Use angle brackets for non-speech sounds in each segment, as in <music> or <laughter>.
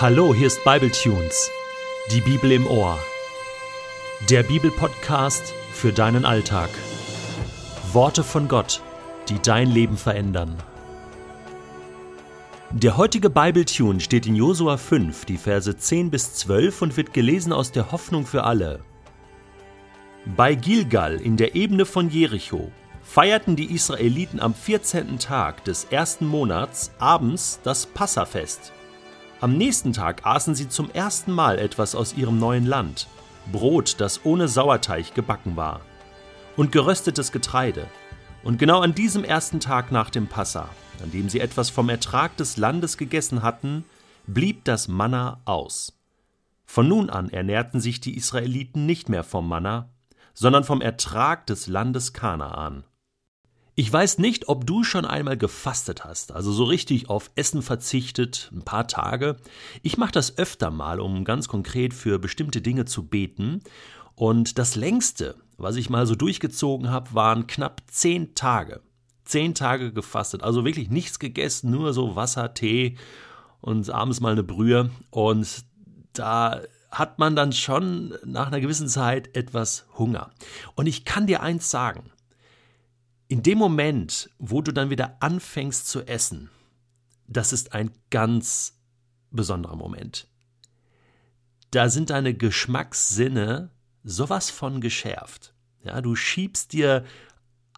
Hallo, hier ist Bibletunes, die Bibel im Ohr. Der Bibelpodcast für deinen Alltag. Worte von Gott, die dein Leben verändern. Der heutige Bibletune steht in Josua 5, die Verse 10 bis 12 und wird gelesen aus der Hoffnung für alle. Bei Gilgal in der Ebene von Jericho feierten die Israeliten am 14. Tag des ersten Monats abends das Passafest. Am nächsten Tag aßen sie zum ersten Mal etwas aus ihrem neuen Land, Brot, das ohne Sauerteig gebacken war, und geröstetes Getreide. Und genau an diesem ersten Tag nach dem Passa, an dem sie etwas vom Ertrag des Landes gegessen hatten, blieb das Manna aus. Von nun an ernährten sich die Israeliten nicht mehr vom Manna, sondern vom Ertrag des Landes Kanaan. Ich weiß nicht, ob du schon einmal gefastet hast, also so richtig auf Essen verzichtet, ein paar Tage. Ich mache das öfter mal, um ganz konkret für bestimmte Dinge zu beten. Und das längste, was ich mal so durchgezogen habe, waren knapp zehn Tage. Zehn Tage gefastet, also wirklich nichts gegessen, nur so Wasser, Tee und abends mal eine Brühe. Und da hat man dann schon nach einer gewissen Zeit etwas Hunger. Und ich kann dir eins sagen, in dem Moment, wo du dann wieder anfängst zu essen, das ist ein ganz besonderer Moment. Da sind deine Geschmackssinne sowas von geschärft. Ja, du schiebst dir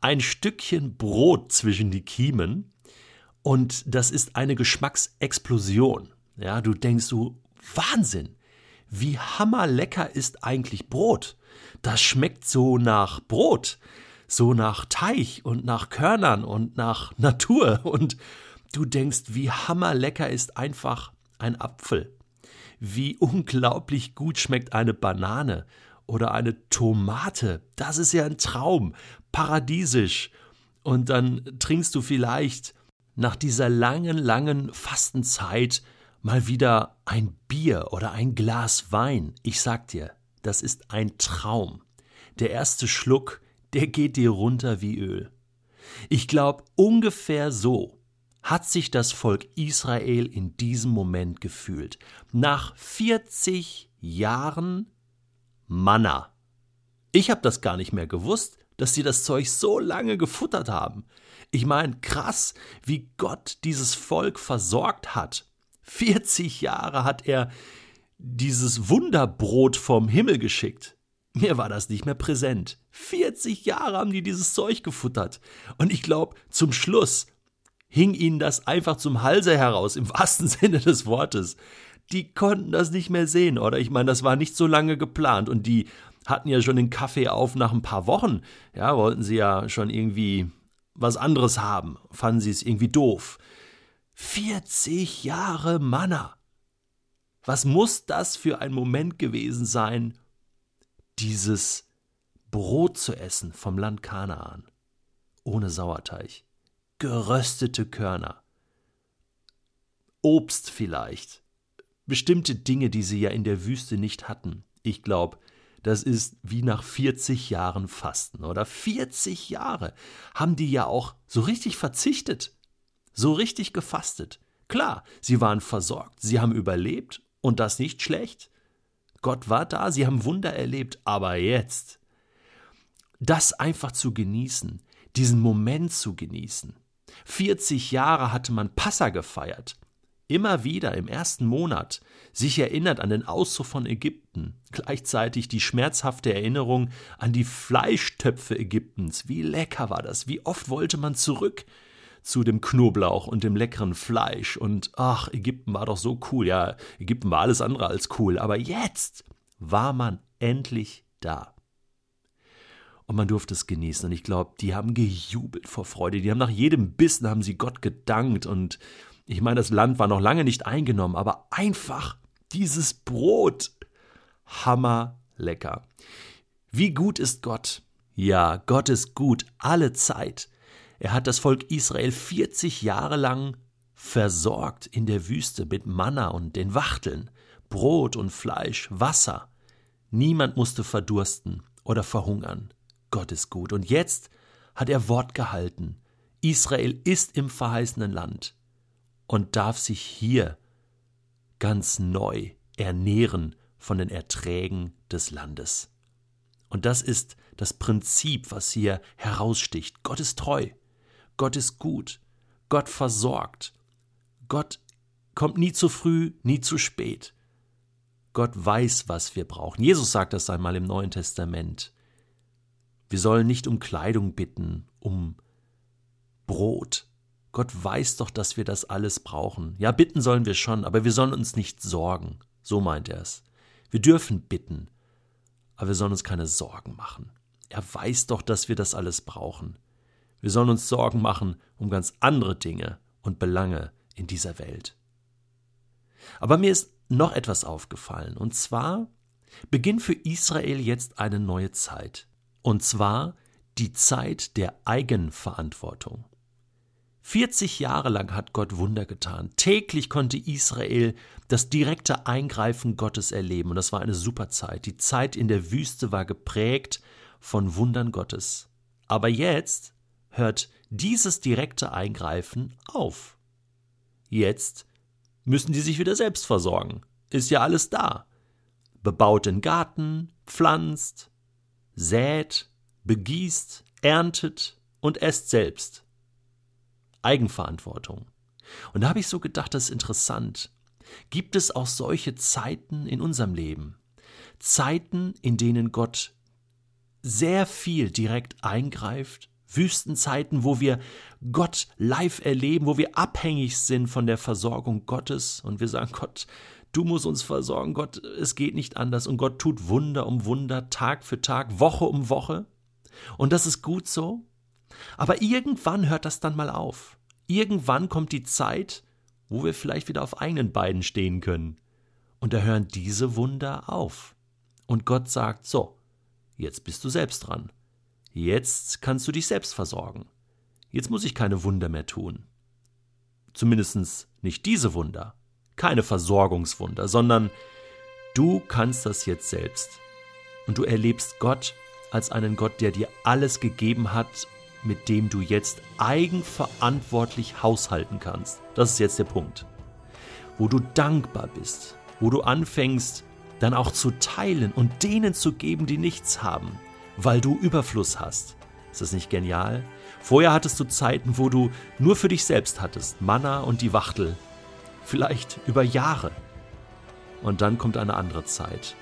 ein Stückchen Brot zwischen die Kiemen und das ist eine Geschmacksexplosion. Ja, du denkst du, Wahnsinn! Wie hammerlecker ist eigentlich Brot? Das schmeckt so nach Brot so nach Teich und nach Körnern und nach Natur und du denkst, wie hammerlecker ist einfach ein Apfel. Wie unglaublich gut schmeckt eine Banane oder eine Tomate. Das ist ja ein Traum, paradiesisch. Und dann trinkst du vielleicht nach dieser langen, langen Fastenzeit mal wieder ein Bier oder ein Glas Wein. Ich sag dir, das ist ein Traum. Der erste Schluck der geht dir runter wie Öl. Ich glaube, ungefähr so hat sich das Volk Israel in diesem Moment gefühlt. Nach 40 Jahren Manna. Ich habe das gar nicht mehr gewusst, dass sie das Zeug so lange gefuttert haben. Ich meine, krass, wie Gott dieses Volk versorgt hat. 40 Jahre hat er dieses Wunderbrot vom Himmel geschickt. Mir war das nicht mehr präsent. 40 Jahre haben die dieses Zeug gefuttert. Und ich glaube, zum Schluss hing ihnen das einfach zum Halse heraus, im <laughs> wahrsten Sinne des Wortes. Die konnten das nicht mehr sehen, oder? Ich meine, das war nicht so lange geplant und die hatten ja schon den Kaffee auf nach ein paar Wochen. Ja, wollten sie ja schon irgendwie was anderes haben. Fanden sie es irgendwie doof. 40 Jahre Manna. Was muss das für ein Moment gewesen sein, dieses Brot zu essen vom Land Kanaan, ohne Sauerteig, geröstete Körner, Obst vielleicht, bestimmte Dinge, die sie ja in der Wüste nicht hatten. Ich glaube, das ist wie nach 40 Jahren Fasten oder 40 Jahre haben die ja auch so richtig verzichtet, so richtig gefastet. Klar, sie waren versorgt, sie haben überlebt und das nicht schlecht. Gott war da, sie haben Wunder erlebt, aber jetzt, das einfach zu genießen, diesen Moment zu genießen. 40 Jahre hatte man Passa gefeiert. Immer wieder im ersten Monat sich erinnert an den Auszug von Ägypten, gleichzeitig die schmerzhafte Erinnerung an die Fleischtöpfe Ägyptens. Wie lecker war das? Wie oft wollte man zurück? Zu dem Knoblauch und dem leckeren Fleisch. Und ach, Ägypten war doch so cool. Ja, Ägypten war alles andere als cool. Aber jetzt war man endlich da. Und man durfte es genießen. Und ich glaube, die haben gejubelt vor Freude. Die haben nach jedem Bissen haben sie Gott gedankt. Und ich meine, das Land war noch lange nicht eingenommen, aber einfach dieses Brot. Hammer lecker. Wie gut ist Gott? Ja, Gott ist gut alle Zeit. Er hat das Volk Israel 40 Jahre lang versorgt in der Wüste mit Manna und den Wachteln, Brot und Fleisch, Wasser. Niemand musste verdursten oder verhungern. Gott ist gut. Und jetzt hat er Wort gehalten. Israel ist im verheißenen Land und darf sich hier ganz neu ernähren von den Erträgen des Landes. Und das ist das Prinzip, was hier heraussticht. Gott ist treu, Gott ist gut, Gott versorgt, Gott kommt nie zu früh, nie zu spät. Gott weiß, was wir brauchen. Jesus sagt das einmal im Neuen Testament. Wir sollen nicht um Kleidung bitten, um Brot. Gott weiß doch, dass wir das alles brauchen. Ja, bitten sollen wir schon, aber wir sollen uns nicht sorgen. So meint er es. Wir dürfen bitten, aber wir sollen uns keine Sorgen machen. Er weiß doch, dass wir das alles brauchen. Wir sollen uns Sorgen machen um ganz andere Dinge und Belange in dieser Welt. Aber mir ist noch etwas aufgefallen, und zwar beginnt für Israel jetzt eine neue Zeit, und zwar die Zeit der Eigenverantwortung. 40 Jahre lang hat Gott Wunder getan. Täglich konnte Israel das direkte Eingreifen Gottes erleben. Und das war eine super Zeit. Die Zeit in der Wüste war geprägt von Wundern Gottes. Aber jetzt hört dieses direkte Eingreifen auf. Jetzt müssen die sich wieder selbst versorgen. Ist ja alles da. Bebaut den Garten, pflanzt, sät, begießt, erntet und esst selbst. Eigenverantwortung. Und da habe ich so gedacht, das ist interessant. Gibt es auch solche Zeiten in unserem Leben? Zeiten, in denen Gott sehr viel direkt eingreift, Wüstenzeiten, wo wir Gott live erleben, wo wir abhängig sind von der Versorgung Gottes und wir sagen, Gott, du musst uns versorgen, Gott, es geht nicht anders und Gott tut Wunder um Wunder, Tag für Tag, Woche um Woche. Und das ist gut so. Aber irgendwann hört das dann mal auf. Irgendwann kommt die Zeit, wo wir vielleicht wieder auf eigenen Beinen stehen können. Und da hören diese Wunder auf. Und Gott sagt, so, jetzt bist du selbst dran. Jetzt kannst du dich selbst versorgen. Jetzt muss ich keine Wunder mehr tun. Zumindest nicht diese Wunder, keine Versorgungswunder, sondern du kannst das jetzt selbst. Und du erlebst Gott als einen Gott, der dir alles gegeben hat, mit dem du jetzt eigenverantwortlich haushalten kannst. Das ist jetzt der Punkt. Wo du dankbar bist, wo du anfängst, dann auch zu teilen und denen zu geben, die nichts haben, weil du Überfluss hast. Ist das nicht genial? Vorher hattest du Zeiten, wo du nur für dich selbst hattest, Manna und die Wachtel. Vielleicht über Jahre. Und dann kommt eine andere Zeit.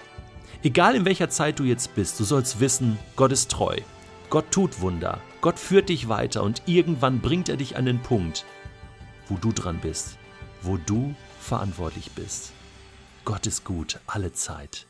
Egal in welcher Zeit du jetzt bist, du sollst wissen, Gott ist treu. Gott tut Wunder. Gott führt dich weiter und irgendwann bringt er dich an den Punkt, wo du dran bist, wo du verantwortlich bist. Gott ist gut alle Zeit.